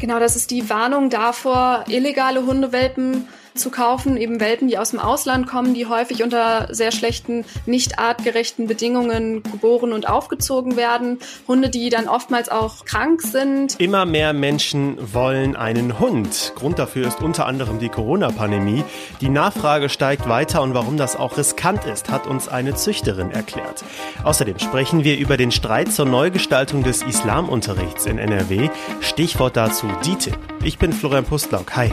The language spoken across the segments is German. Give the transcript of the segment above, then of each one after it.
Genau, das ist die Warnung davor, illegale Hundewelpen zu kaufen, eben Welpen, die aus dem Ausland kommen, die häufig unter sehr schlechten, nicht artgerechten Bedingungen geboren und aufgezogen werden. Hunde, die dann oftmals auch krank sind. Immer mehr Menschen wollen einen Hund. Grund dafür ist unter anderem die Corona-Pandemie. Die Nachfrage steigt weiter und warum das auch riskant ist, hat uns eine Züchterin erklärt. Außerdem sprechen wir über den Streit zur Neugestaltung des Islamunterrichts in NRW. Stichwort dazu DITIB. Ich bin Florian Pustlauk. Hi.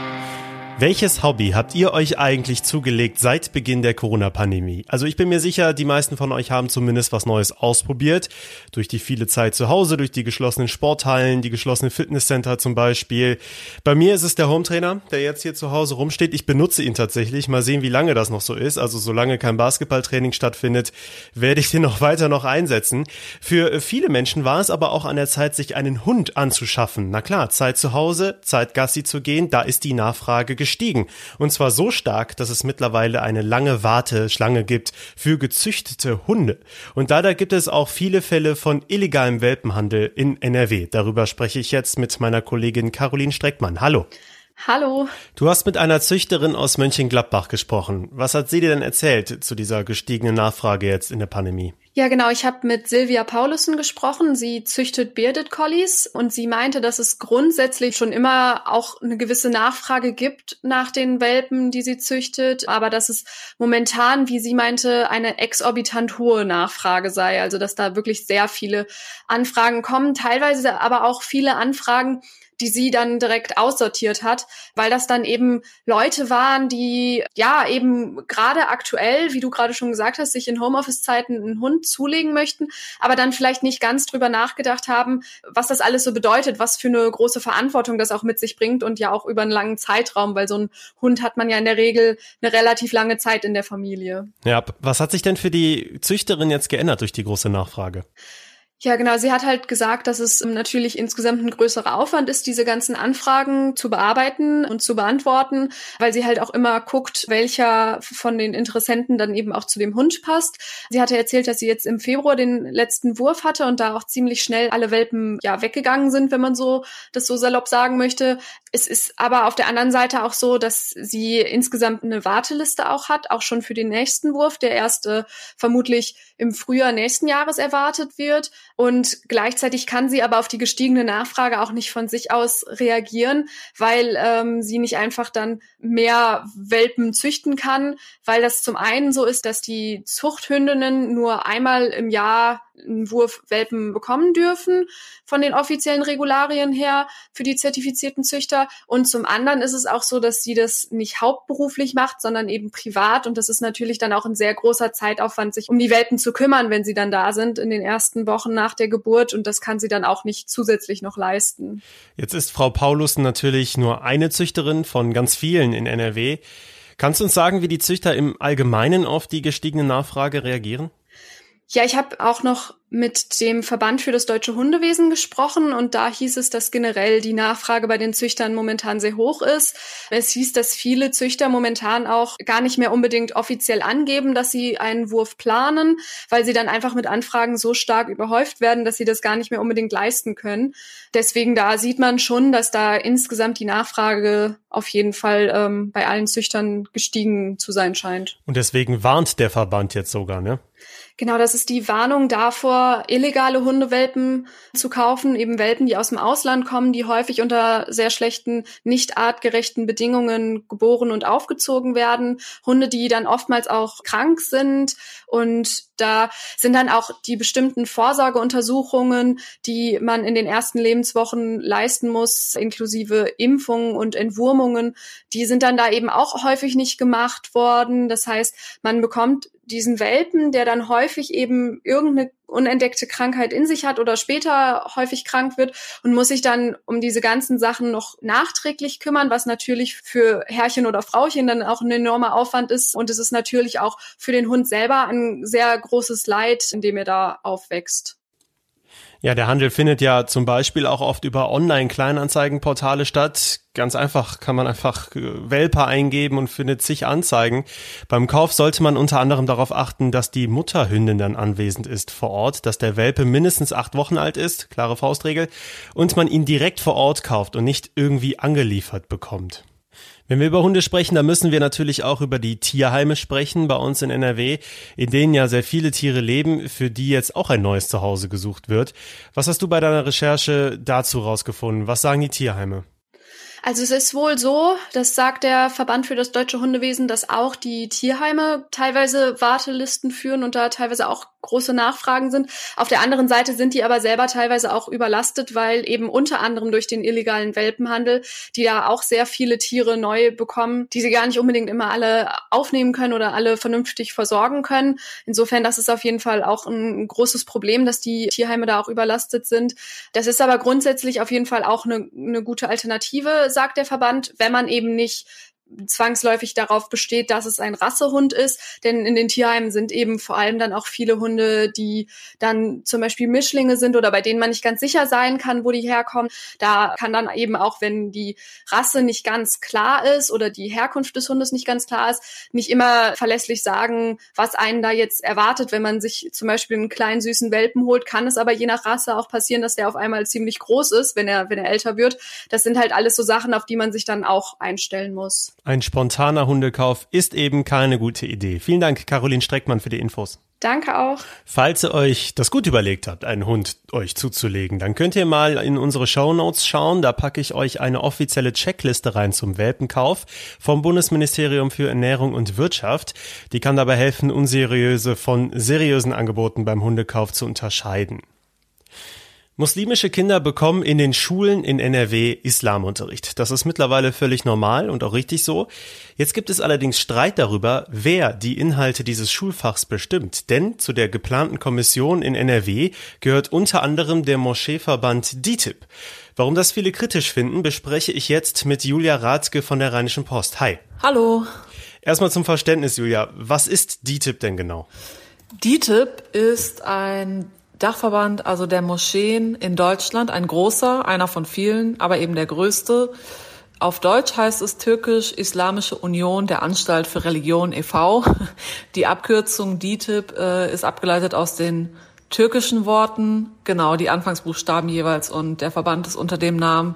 Welches Hobby habt ihr euch eigentlich zugelegt seit Beginn der Corona-Pandemie? Also ich bin mir sicher, die meisten von euch haben zumindest was Neues ausprobiert. Durch die viele Zeit zu Hause, durch die geschlossenen Sporthallen, die geschlossenen Fitnesscenter zum Beispiel. Bei mir ist es der Hometrainer, der jetzt hier zu Hause rumsteht. Ich benutze ihn tatsächlich. Mal sehen, wie lange das noch so ist. Also solange kein Basketballtraining stattfindet, werde ich den noch weiter noch einsetzen. Für viele Menschen war es aber auch an der Zeit, sich einen Hund anzuschaffen. Na klar, Zeit zu Hause, Zeit Gassi zu gehen, da ist die Nachfrage gestiegen gestiegen. Und zwar so stark, dass es mittlerweile eine lange Warteschlange gibt für gezüchtete Hunde. Und leider gibt es auch viele Fälle von illegalem Welpenhandel in NRW. Darüber spreche ich jetzt mit meiner Kollegin Caroline Streckmann. Hallo. Hallo. Du hast mit einer Züchterin aus Mönchengladbach gesprochen. Was hat sie dir denn erzählt zu dieser gestiegenen Nachfrage jetzt in der Pandemie? Ja, genau. Ich habe mit Silvia Paulussen gesprochen. Sie züchtet Bearded Collies und sie meinte, dass es grundsätzlich schon immer auch eine gewisse Nachfrage gibt nach den Welpen, die sie züchtet, aber dass es momentan, wie sie meinte, eine exorbitant hohe Nachfrage sei. Also dass da wirklich sehr viele Anfragen kommen, teilweise aber auch viele Anfragen, die sie dann direkt aussortiert hat, weil das dann eben Leute waren, die ja eben gerade aktuell, wie du gerade schon gesagt hast, sich in Homeoffice-Zeiten einen Hund zulegen möchten, aber dann vielleicht nicht ganz drüber nachgedacht haben, was das alles so bedeutet, was für eine große Verantwortung das auch mit sich bringt und ja auch über einen langen Zeitraum, weil so ein Hund hat man ja in der Regel eine relativ lange Zeit in der Familie. Ja, was hat sich denn für die Züchterin jetzt geändert durch die große Nachfrage? Ja, genau. Sie hat halt gesagt, dass es natürlich insgesamt ein größerer Aufwand ist, diese ganzen Anfragen zu bearbeiten und zu beantworten, weil sie halt auch immer guckt, welcher von den Interessenten dann eben auch zu dem Hund passt. Sie hatte erzählt, dass sie jetzt im Februar den letzten Wurf hatte und da auch ziemlich schnell alle Welpen ja weggegangen sind, wenn man so das so salopp sagen möchte. Es ist aber auf der anderen Seite auch so, dass sie insgesamt eine Warteliste auch hat, auch schon für den nächsten Wurf, der erste vermutlich im Frühjahr nächsten Jahres erwartet wird. Und gleichzeitig kann sie aber auf die gestiegene Nachfrage auch nicht von sich aus reagieren, weil ähm, sie nicht einfach dann mehr Welpen züchten kann, weil das zum einen so ist, dass die Zuchthündinnen nur einmal im Jahr einen Wurf Welpen bekommen dürfen von den offiziellen Regularien her für die zertifizierten Züchter. Und zum anderen ist es auch so, dass sie das nicht hauptberuflich macht, sondern eben privat. Und das ist natürlich dann auch ein sehr großer Zeitaufwand, sich um die Welpen zu kümmern, wenn sie dann da sind in den ersten Wochen nach der Geburt. Und das kann sie dann auch nicht zusätzlich noch leisten. Jetzt ist Frau Paulus natürlich nur eine Züchterin von ganz vielen in NRW. Kannst du uns sagen, wie die Züchter im Allgemeinen auf die gestiegene Nachfrage reagieren? Ja, ich habe auch noch mit dem Verband für das deutsche Hundewesen gesprochen und da hieß es, dass generell die Nachfrage bei den Züchtern momentan sehr hoch ist. Es hieß, dass viele Züchter momentan auch gar nicht mehr unbedingt offiziell angeben, dass sie einen Wurf planen, weil sie dann einfach mit Anfragen so stark überhäuft werden, dass sie das gar nicht mehr unbedingt leisten können. Deswegen da sieht man schon, dass da insgesamt die Nachfrage auf jeden Fall ähm, bei allen Züchtern gestiegen zu sein scheint. Und deswegen warnt der Verband jetzt sogar, ne? Genau, das ist die Warnung davor, illegale Hundewelpen zu kaufen, eben Welpen, die aus dem Ausland kommen, die häufig unter sehr schlechten, nicht artgerechten Bedingungen geboren und aufgezogen werden. Hunde, die dann oftmals auch krank sind und da sind dann auch die bestimmten Vorsorgeuntersuchungen, die man in den ersten Lebenswochen leisten muss, inklusive Impfungen und Entwurmungen, die sind dann da eben auch häufig nicht gemacht worden. Das heißt, man bekommt diesen Welpen, der dann häufig eben irgendeine unentdeckte Krankheit in sich hat oder später häufig krank wird und muss sich dann um diese ganzen Sachen noch nachträglich kümmern, was natürlich für Herrchen oder Frauchen dann auch ein enormer Aufwand ist. Und es ist natürlich auch für den Hund selber ein sehr großes Leid, in dem er da aufwächst. Ja, der Handel findet ja zum Beispiel auch oft über Online-Kleinanzeigenportale statt. Ganz einfach kann man einfach äh, Welpe eingeben und findet zig Anzeigen. Beim Kauf sollte man unter anderem darauf achten, dass die Mutterhündin dann anwesend ist vor Ort, dass der Welpe mindestens acht Wochen alt ist, klare Faustregel, und man ihn direkt vor Ort kauft und nicht irgendwie angeliefert bekommt. Wenn wir über Hunde sprechen, dann müssen wir natürlich auch über die Tierheime sprechen bei uns in NRW, in denen ja sehr viele Tiere leben, für die jetzt auch ein neues Zuhause gesucht wird. Was hast du bei deiner Recherche dazu rausgefunden? Was sagen die Tierheime? Also es ist wohl so, das sagt der Verband für das deutsche Hundewesen, dass auch die Tierheime teilweise Wartelisten führen und da teilweise auch große Nachfragen sind. Auf der anderen Seite sind die aber selber teilweise auch überlastet, weil eben unter anderem durch den illegalen Welpenhandel, die da auch sehr viele Tiere neu bekommen, die sie gar nicht unbedingt immer alle aufnehmen können oder alle vernünftig versorgen können. Insofern, das ist auf jeden Fall auch ein großes Problem, dass die Tierheime da auch überlastet sind. Das ist aber grundsätzlich auf jeden Fall auch eine, eine gute Alternative, sagt der Verband, wenn man eben nicht zwangsläufig darauf besteht, dass es ein Rassehund ist. Denn in den Tierheimen sind eben vor allem dann auch viele Hunde, die dann zum Beispiel Mischlinge sind oder bei denen man nicht ganz sicher sein kann, wo die herkommen. Da kann dann eben auch, wenn die Rasse nicht ganz klar ist oder die Herkunft des Hundes nicht ganz klar ist, nicht immer verlässlich sagen, was einen da jetzt erwartet. Wenn man sich zum Beispiel einen kleinen süßen Welpen holt, kann es aber je nach Rasse auch passieren, dass der auf einmal ziemlich groß ist, wenn er, wenn er älter wird. Das sind halt alles so Sachen, auf die man sich dann auch einstellen muss. Ein spontaner Hundekauf ist eben keine gute Idee. Vielen Dank, Caroline Streckmann, für die Infos. Danke auch. Falls ihr euch das gut überlegt habt, einen Hund euch zuzulegen, dann könnt ihr mal in unsere Show Notes schauen. Da packe ich euch eine offizielle Checkliste rein zum Welpenkauf vom Bundesministerium für Ernährung und Wirtschaft. Die kann dabei helfen, unseriöse von seriösen Angeboten beim Hundekauf zu unterscheiden. Muslimische Kinder bekommen in den Schulen in NRW Islamunterricht. Das ist mittlerweile völlig normal und auch richtig so. Jetzt gibt es allerdings Streit darüber, wer die Inhalte dieses Schulfachs bestimmt. Denn zu der geplanten Kommission in NRW gehört unter anderem der Moscheeverband DITIB. Warum das viele kritisch finden, bespreche ich jetzt mit Julia Rathke von der Rheinischen Post. Hi. Hallo. Erstmal zum Verständnis, Julia. Was ist DITIB denn genau? DITIB ist ein Dachverband, also der Moscheen in Deutschland, ein großer, einer von vielen, aber eben der größte. Auf Deutsch heißt es türkisch Islamische Union der Anstalt für Religion e.V. Die Abkürzung DITIB äh, ist abgeleitet aus den türkischen Worten, genau die Anfangsbuchstaben jeweils und der Verband ist unter dem Namen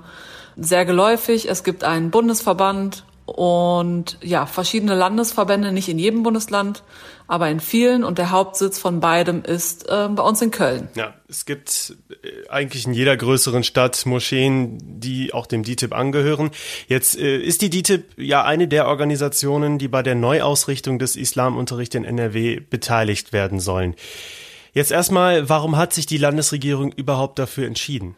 sehr geläufig. Es gibt einen Bundesverband und ja, verschiedene Landesverbände, nicht in jedem Bundesland, aber in vielen. Und der Hauptsitz von beidem ist äh, bei uns in Köln. Ja, es gibt äh, eigentlich in jeder größeren Stadt Moscheen, die auch dem DITIB angehören. Jetzt äh, ist die DITIB ja eine der Organisationen, die bei der Neuausrichtung des Islamunterrichts in NRW beteiligt werden sollen. Jetzt erstmal, warum hat sich die Landesregierung überhaupt dafür entschieden?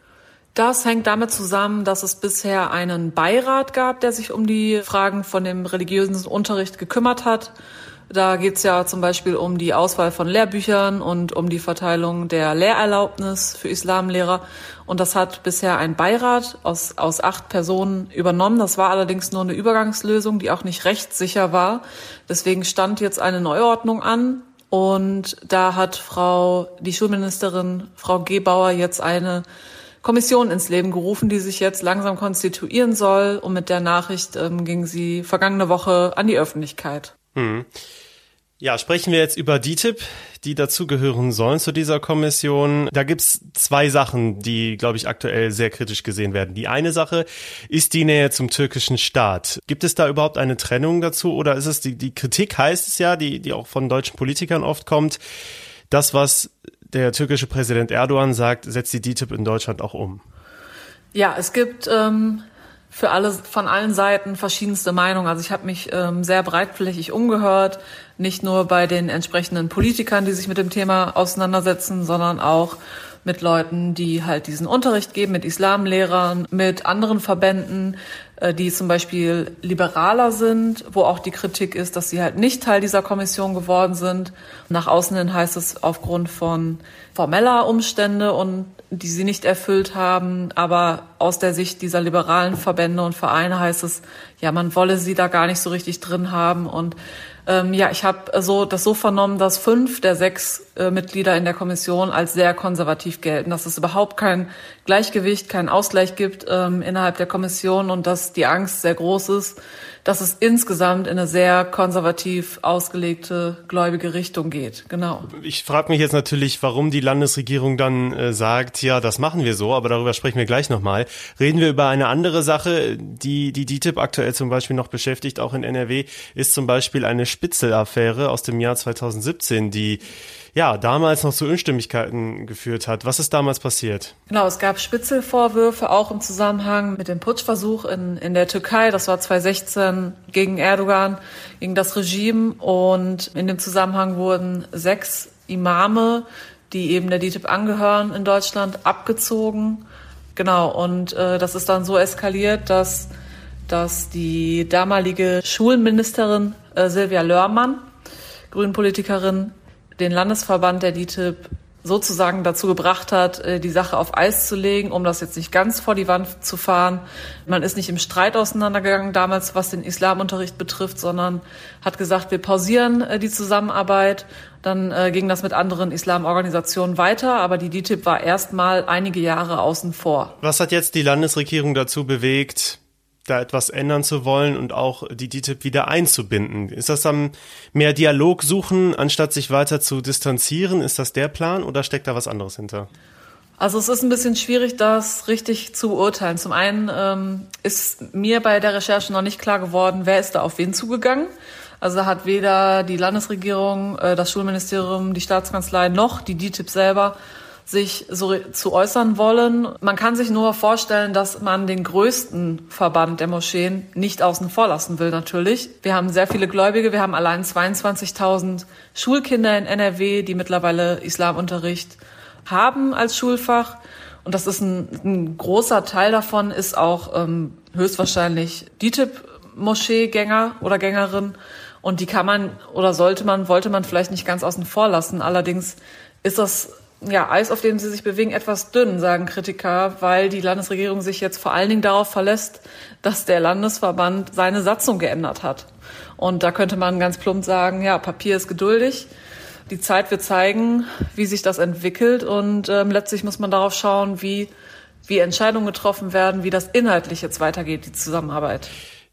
Das hängt damit zusammen, dass es bisher einen Beirat gab, der sich um die Fragen von dem religiösen Unterricht gekümmert hat. Da geht es ja zum Beispiel um die Auswahl von Lehrbüchern und um die Verteilung der Lehrerlaubnis für Islamlehrer. Und das hat bisher ein Beirat aus, aus acht Personen übernommen. Das war allerdings nur eine Übergangslösung, die auch nicht rechtssicher war. Deswegen stand jetzt eine Neuordnung an. Und da hat Frau, die Schulministerin, Frau Gebauer, jetzt eine Kommission ins Leben gerufen, die sich jetzt langsam konstituieren soll. Und mit der Nachricht ähm, ging sie vergangene Woche an die Öffentlichkeit. Hm. Ja, sprechen wir jetzt über DITIB, die dazugehören sollen zu dieser Kommission. Da gibt's zwei Sachen, die, glaube ich, aktuell sehr kritisch gesehen werden. Die eine Sache ist die Nähe zum türkischen Staat. Gibt es da überhaupt eine Trennung dazu oder ist es die, die Kritik heißt es ja, die, die auch von deutschen Politikern oft kommt, das, was der türkische Präsident Erdogan sagt, setzt die DITIB in Deutschland auch um. Ja, es gibt ähm, für alle von allen Seiten verschiedenste Meinungen. Also ich habe mich ähm, sehr breitflächig umgehört, nicht nur bei den entsprechenden Politikern, die sich mit dem Thema auseinandersetzen, sondern auch mit Leuten, die halt diesen Unterricht geben, mit Islamlehrern, mit anderen Verbänden, die zum Beispiel liberaler sind, wo auch die Kritik ist, dass sie halt nicht Teil dieser Kommission geworden sind. Nach außen hin heißt es aufgrund von formeller Umstände und die sie nicht erfüllt haben. Aber aus der Sicht dieser liberalen Verbände und Vereine heißt es, ja, man wolle sie da gar nicht so richtig drin haben und Ähm, ja, ich habe so das so vernommen, dass fünf der sechs äh, Mitglieder in der Kommission als sehr konservativ gelten, dass es überhaupt kein Gleichgewicht, keinen Ausgleich gibt ähm, innerhalb der Kommission und dass die Angst sehr groß ist, dass es insgesamt in eine sehr konservativ ausgelegte gläubige Richtung geht. Genau. Ich frage mich jetzt natürlich, warum die Landesregierung dann äh, sagt, ja, das machen wir so, aber darüber sprechen wir gleich nochmal. Reden wir über eine andere Sache, die die DITIB aktuell zum Beispiel noch beschäftigt, auch in NRW, ist zum Beispiel eine Spitzel-Affäre aus dem Jahr 2017, die ja, damals noch zu Unstimmigkeiten geführt hat. Was ist damals passiert? Genau, es gab Spitzelvorwürfe auch im Zusammenhang mit dem Putschversuch in, in der Türkei. Das war 2016 gegen Erdogan, gegen das Regime. Und in dem Zusammenhang wurden sechs Imame, die eben der DITIB angehören in Deutschland, abgezogen. Genau, und äh, das ist dann so eskaliert, dass, dass die damalige Schulministerin äh, Silvia Lörmann, Grünpolitikerin, den Landesverband der DITIB sozusagen dazu gebracht hat, äh, die Sache auf Eis zu legen, um das jetzt nicht ganz vor die Wand zu fahren. Man ist nicht im Streit auseinandergegangen damals, was den Islamunterricht betrifft, sondern hat gesagt, wir pausieren äh, die Zusammenarbeit. Dann äh, ging das mit anderen Islamorganisationen weiter, aber die DITIB war erstmal einige Jahre außen vor. Was hat jetzt die Landesregierung dazu bewegt, da etwas ändern zu wollen und auch die DTIP wieder einzubinden. Ist das dann mehr Dialog suchen, anstatt sich weiter zu distanzieren? Ist das der Plan oder steckt da was anderes hinter? Also es ist ein bisschen schwierig, das richtig zu beurteilen. Zum einen ähm, ist mir bei der Recherche noch nicht klar geworden, wer ist da auf wen zugegangen. Also hat weder die Landesregierung, äh, das Schulministerium, die Staatskanzlei noch die DTIP selber sich so zu äußern wollen. Man kann sich nur vorstellen, dass man den größten Verband der Moscheen nicht außen vor lassen will, natürlich. Wir haben sehr viele Gläubige. Wir haben allein 22.000 Schulkinder in NRW, die mittlerweile Islamunterricht haben als Schulfach. Und das ist ein, ein großer Teil davon, ist auch ähm, höchstwahrscheinlich DITIB-Moscheegänger oder Gängerin. Und die kann man oder sollte man, wollte man vielleicht nicht ganz außen vor lassen. Allerdings ist das ja, Eis, auf dem sie sich bewegen, etwas dünn, sagen Kritiker, weil die Landesregierung sich jetzt vor allen Dingen darauf verlässt, dass der Landesverband seine Satzung geändert hat. Und da könnte man ganz plump sagen, ja, Papier ist geduldig. Die Zeit wird zeigen, wie sich das entwickelt. Und ähm, letztlich muss man darauf schauen, wie, wie Entscheidungen getroffen werden, wie das inhaltlich jetzt weitergeht, die Zusammenarbeit.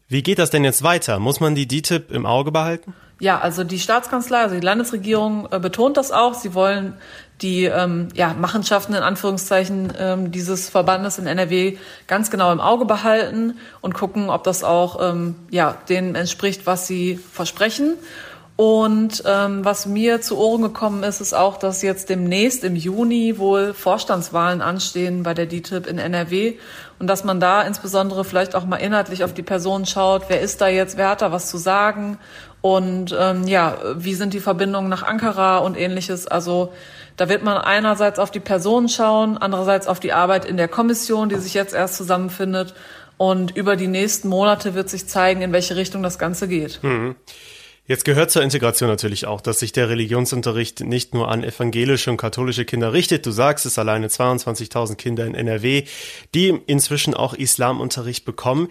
Wie geht das denn jetzt weiter? Muss man die DTIP im Auge behalten? Ja, also die Staatskanzlei, also die Landesregierung äh, betont das auch. Sie wollen die ähm, ja, Machenschaften in Anführungszeichen ähm, dieses Verbandes in NRW ganz genau im Auge behalten und gucken, ob das auch ähm, ja, dem entspricht, was sie versprechen. Und ähm, was mir zu Ohren gekommen ist, ist auch, dass jetzt demnächst im Juni wohl Vorstandswahlen anstehen bei der DTIP in NRW und dass man da insbesondere vielleicht auch mal inhaltlich auf die Person schaut, wer ist da jetzt, wer hat da was zu sagen und ähm, ja, wie sind die Verbindungen nach Ankara und ähnliches. Also da wird man einerseits auf die Person schauen, andererseits auf die Arbeit in der Kommission, die sich jetzt erst zusammenfindet. Und über die nächsten Monate wird sich zeigen, in welche Richtung das Ganze geht. Mhm. Jetzt gehört zur Integration natürlich auch, dass sich der Religionsunterricht nicht nur an evangelische und katholische Kinder richtet. Du sagst es alleine 22.000 Kinder in NRW, die inzwischen auch Islamunterricht bekommen.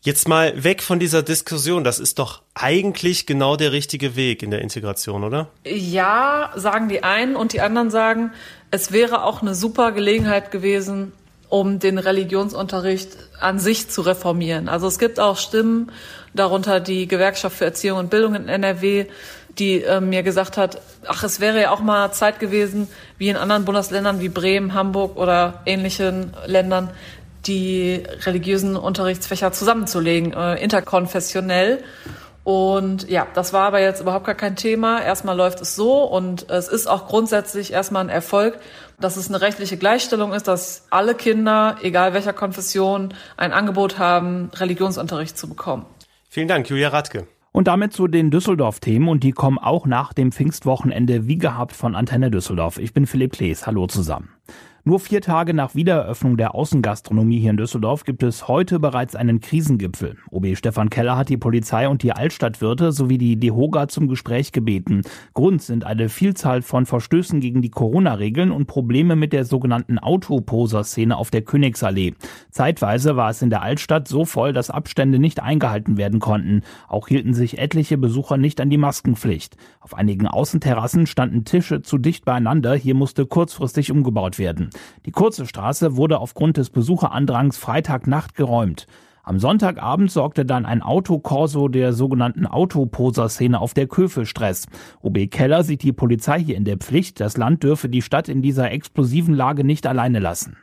Jetzt mal weg von dieser Diskussion. Das ist doch eigentlich genau der richtige Weg in der Integration, oder? Ja, sagen die einen und die anderen sagen, es wäre auch eine super Gelegenheit gewesen, um den Religionsunterricht an sich zu reformieren. Also es gibt auch Stimmen, darunter die Gewerkschaft für Erziehung und Bildung in NRW, die äh, mir gesagt hat, ach, es wäre ja auch mal Zeit gewesen, wie in anderen Bundesländern wie Bremen, Hamburg oder ähnlichen Ländern, die religiösen Unterrichtsfächer zusammenzulegen, äh, interkonfessionell. Und ja, das war aber jetzt überhaupt gar kein Thema. Erstmal läuft es so und es ist auch grundsätzlich erstmal ein Erfolg, dass es eine rechtliche Gleichstellung ist, dass alle Kinder, egal welcher Konfession, ein Angebot haben, Religionsunterricht zu bekommen. Vielen Dank, Julia Radke. Und damit zu den Düsseldorf-Themen und die kommen auch nach dem Pfingstwochenende wie gehabt von Antenne Düsseldorf. Ich bin Philipp Klees. Hallo zusammen. Nur vier Tage nach Wiedereröffnung der Außengastronomie hier in Düsseldorf gibt es heute bereits einen Krisengipfel. OB Stefan Keller hat die Polizei und die Altstadtwirte sowie die DEHOGA zum Gespräch gebeten. Grund sind eine Vielzahl von Verstößen gegen die Corona-Regeln und Probleme mit der sogenannten Autoposer-Szene auf der Königsallee. Zeitweise war es in der Altstadt so voll, dass Abstände nicht eingehalten werden konnten. Auch hielten sich etliche Besucher nicht an die Maskenpflicht. Auf einigen Außenterrassen standen Tische zu dicht beieinander. Hier musste kurzfristig umgebaut werden. Die kurze Straße wurde aufgrund des Besucherandrangs Freitagnacht geräumt. Am Sonntagabend sorgte dann ein Autokorso der sogenannten Autoposer-Szene auf der Köh für Stress. OB Keller sieht die Polizei hier in der Pflicht. Das Land dürfe die Stadt in dieser explosiven Lage nicht alleine lassen.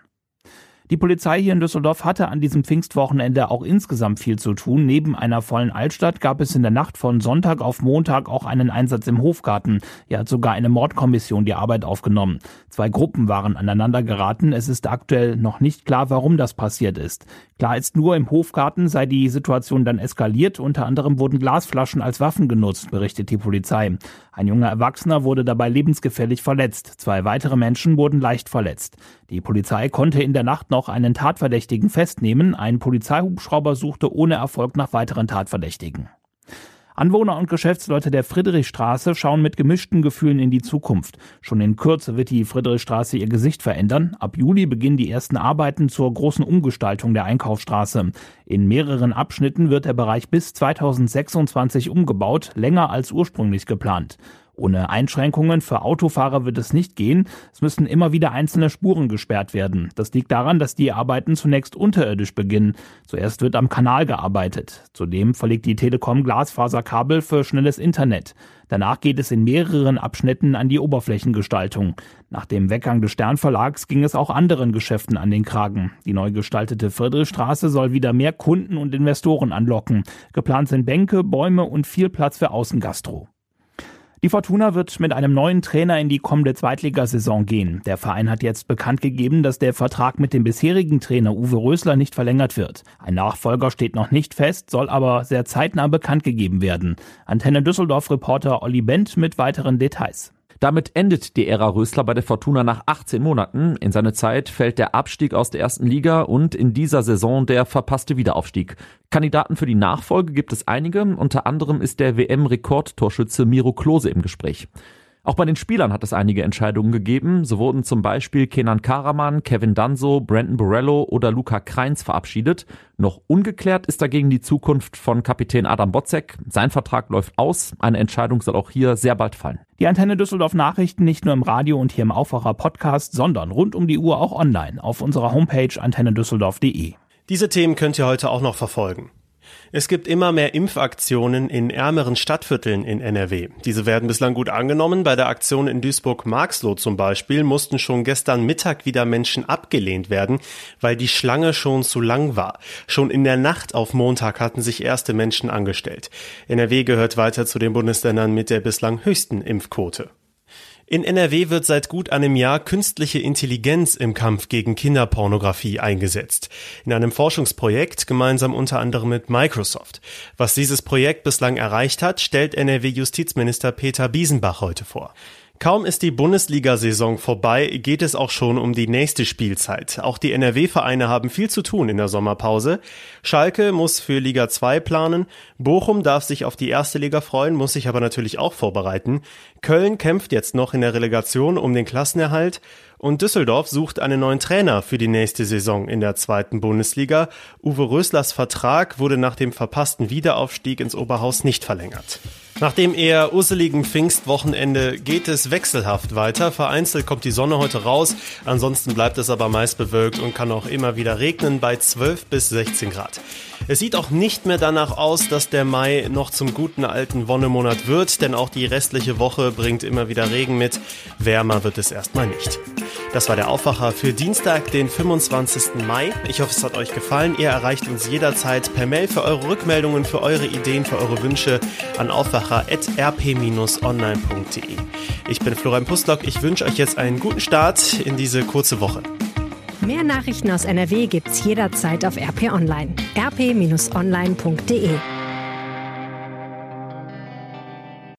Die Polizei hier in Düsseldorf hatte an diesem Pfingstwochenende auch insgesamt viel zu tun. Neben einer vollen Altstadt gab es in der Nacht von Sonntag auf Montag auch einen Einsatz im Hofgarten. Hier hat sogar eine Mordkommission die Arbeit aufgenommen. Zwei Gruppen waren aneinander geraten. Es ist aktuell noch nicht klar, warum das passiert ist. Klar ist nur, im Hofgarten sei die Situation dann eskaliert. Unter anderem wurden Glasflaschen als Waffen genutzt, berichtet die Polizei. Ein junger Erwachsener wurde dabei lebensgefährlich verletzt. Zwei weitere Menschen wurden leicht verletzt. Die Polizei konnte in der Nacht noch einen Tatverdächtigen festnehmen. Ein Polizeihubschrauber suchte ohne Erfolg nach weiteren Tatverdächtigen. Anwohner und Geschäftsleute der Friedrichstraße schauen mit gemischten Gefühlen in die Zukunft. Schon in Kürze wird die Friedrichstraße ihr Gesicht verändern. Ab Juli beginnen die ersten Arbeiten zur großen Umgestaltung der Einkaufsstraße. In mehreren Abschnitten wird der Bereich bis 2026 umgebaut, länger als ursprünglich geplant. Ohne Einschränkungen für Autofahrer wird es nicht gehen. Es müssen immer wieder einzelne Spuren gesperrt werden. Das liegt daran, dass die Arbeiten zunächst unterirdisch beginnen. Zuerst wird am Kanal gearbeitet. Zudem verlegt die Telekom Glasfaserkabel für schnelles Internet. Danach geht es in mehreren Abschnitten an die Oberflächengestaltung. Nach dem Weggang des Sternverlags ging es auch anderen Geschäften an den Kragen. Die neu gestaltete Friedrichstraße soll wieder mehr Kunden und Investoren anlocken. Geplant sind Bänke, Bäume und viel Platz für Außengastro. Die Fortuna wird mit einem neuen Trainer in die kommende Zweitligasaison gehen. Der Verein hat jetzt bekannt gegeben, dass der Vertrag mit dem bisherigen Trainer Uwe Rösler nicht verlängert wird. Ein Nachfolger steht noch nicht fest, soll aber sehr zeitnah bekannt gegeben werden. Antenne Düsseldorf Reporter Olli Bent mit weiteren Details. Damit endet die Ära Rösler bei der Fortuna nach 18 Monaten. In seine Zeit fällt der Abstieg aus der ersten Liga und in dieser Saison der verpasste Wiederaufstieg. Kandidaten für die Nachfolge gibt es einige, unter anderem ist der WM-Rekordtorschütze Miro Klose im Gespräch. Auch bei den Spielern hat es einige Entscheidungen gegeben. So wurden zum Beispiel Kenan Karaman, Kevin Danso, Brandon Borello oder Luca Kreins verabschiedet. Noch ungeklärt ist dagegen die Zukunft von Kapitän Adam Botzek. Sein Vertrag läuft aus. Eine Entscheidung soll auch hier sehr bald fallen. Die Antenne Düsseldorf Nachrichten nicht nur im Radio und hier im Aufwacher Podcast, sondern rund um die Uhr auch online auf unserer Homepage antennedüsseldorf.de. Diese Themen könnt ihr heute auch noch verfolgen. Es gibt immer mehr Impfaktionen in ärmeren Stadtvierteln in NRW. Diese werden bislang gut angenommen. Bei der Aktion in Duisburg-Marxloh zum Beispiel mussten schon gestern Mittag wieder Menschen abgelehnt werden, weil die Schlange schon zu lang war. Schon in der Nacht auf Montag hatten sich erste Menschen angestellt. NRW gehört weiter zu den Bundesländern mit der bislang höchsten Impfquote. In NRW wird seit gut einem Jahr künstliche Intelligenz im Kampf gegen Kinderpornografie eingesetzt. In einem Forschungsprojekt gemeinsam unter anderem mit Microsoft. Was dieses Projekt bislang erreicht hat, stellt NRW-Justizminister Peter Biesenbach heute vor. Kaum ist die Bundesliga-Saison vorbei, geht es auch schon um die nächste Spielzeit. Auch die NRW-Vereine haben viel zu tun in der Sommerpause. Schalke muss für Liga 2 planen, Bochum darf sich auf die erste Liga freuen, muss sich aber natürlich auch vorbereiten. Köln kämpft jetzt noch in der Relegation um den Klassenerhalt und Düsseldorf sucht einen neuen Trainer für die nächste Saison in der zweiten Bundesliga. Uwe Röslers Vertrag wurde nach dem verpassten Wiederaufstieg ins Oberhaus nicht verlängert. Nach dem eher usseligen Pfingstwochenende geht es wechselhaft weiter. Vereinzelt kommt die Sonne heute raus, ansonsten bleibt es aber meist bewölkt und kann auch immer wieder regnen bei 12 bis 16 Grad. Es sieht auch nicht mehr danach aus, dass der Mai noch zum guten alten Wonnemonat wird, denn auch die restliche Woche bringt immer wieder Regen mit. Wärmer wird es erstmal nicht. Das war der Aufwacher für Dienstag, den 25. Mai. Ich hoffe, es hat euch gefallen. Ihr erreicht uns jederzeit per Mail für eure Rückmeldungen, für eure Ideen, für eure Wünsche an aufwacher.rp-online.de. Ich bin Florian Pustlock. Ich wünsche euch jetzt einen guten Start in diese kurze Woche. Mehr Nachrichten aus NRW gibt's jederzeit auf RP Online. rp-online.de